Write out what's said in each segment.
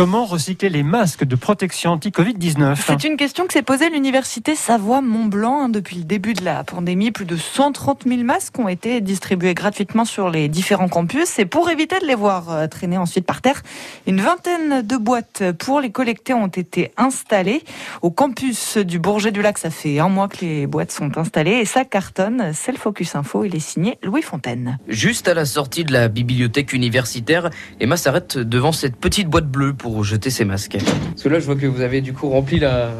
Comment recycler les masques de protection anti-Covid-19 C'est une question que s'est posée l'université Savoie-Mont-Blanc depuis le début de la pandémie. Plus de 130 000 masques ont été distribués gratuitement sur les différents campus. Et pour éviter de les voir euh, traîner ensuite par terre, une vingtaine de boîtes pour les collecter ont été installées. Au campus du Bourget du Lac, ça fait un mois que les boîtes sont installées et ça cartonne. C'est le Focus Info. Il est signé Louis Fontaine. Juste à la sortie de la bibliothèque universitaire, Emma s'arrête devant cette petite boîte bleue pour jeter ses masques. Parce que là, je vois que vous avez du coup rempli la,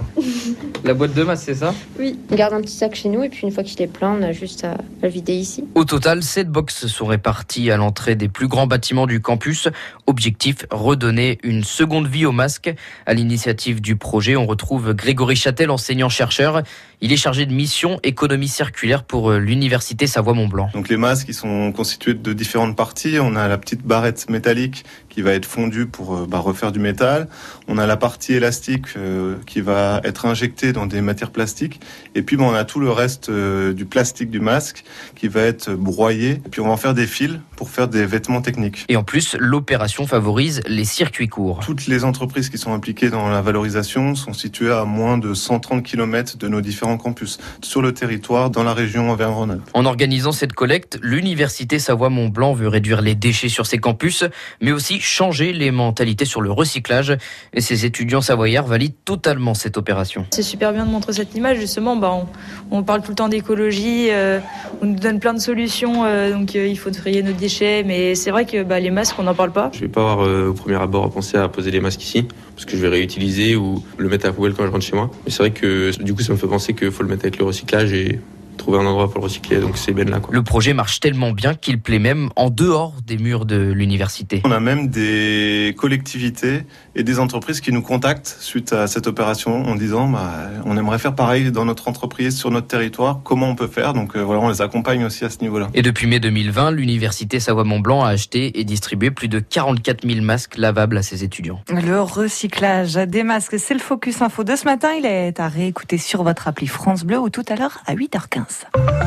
la boîte de masques, c'est ça? Oui, on garde un petit sac chez nous et puis une fois qu'il est plein, on a juste à le vider ici. Au total, sept box sont réparties à l'entrée des plus grands bâtiments du campus. Objectif, redonner une seconde vie aux masques. À l'initiative du projet, on retrouve Grégory Châtel, enseignant-chercheur. Il est chargé de mission économie circulaire pour euh, l'université Savoie-Mont-Blanc. Donc les masques, ils sont constitués de différentes parties. On a la petite barrette métallique qui va être fondue pour euh, bah, refaire du métal. On a la partie élastique euh, qui va être injectée dans des matières plastiques. Et puis bah, on a tout le reste euh, du plastique du masque qui va être broyé. Et puis on va en faire des fils pour faire des vêtements techniques. Et en plus, l'opération favorise les circuits courts. Toutes les entreprises qui sont impliquées dans la valorisation sont situées à moins de 130 km de nos différents campus sur le territoire dans la région Auvergne-Rhône-Alpes. En organisant cette collecte, l'université Savoie-Mont-Blanc veut réduire les déchets sur ses campus, mais aussi changer les mentalités sur le recyclage. Et ses étudiants savoyards valident totalement cette opération. C'est super bien de montrer cette image. Justement, bah, on, parle tout le temps d'écologie, euh, on nous donne plein de solutions. Euh, donc euh, il faut trier nos déchets, mais c'est vrai que bah, les masques, on n'en parle pas. Je vais pas avoir au premier abord à penser à poser les masques ici, parce que je vais réutiliser ou le mettre à la poubelle quand je rentre chez moi. Mais c'est vrai que du coup, ça me fait penser qu'il faut le mettre avec le recyclage et trouver un endroit pour le recycler. Donc c'est ben là. Quoi. Le projet marche tellement bien qu'il plaît même en dehors des murs de l'université. On a même des collectivités et des entreprises qui nous contactent suite à cette opération en disant bah, on aimerait faire pareil dans notre entreprise, sur notre territoire, comment on peut faire? Donc euh, voilà, on les accompagne aussi à ce niveau-là. Et depuis mai 2020, l'université Savoie-Mont-Blanc a acheté et distribué plus de 44 000 masques lavables à ses étudiants. Le recyclage des masques, c'est le Focus Info de ce matin. Il est à réécouter sur votre appli France Bleu ou tout à l'heure à 8h15. Finances.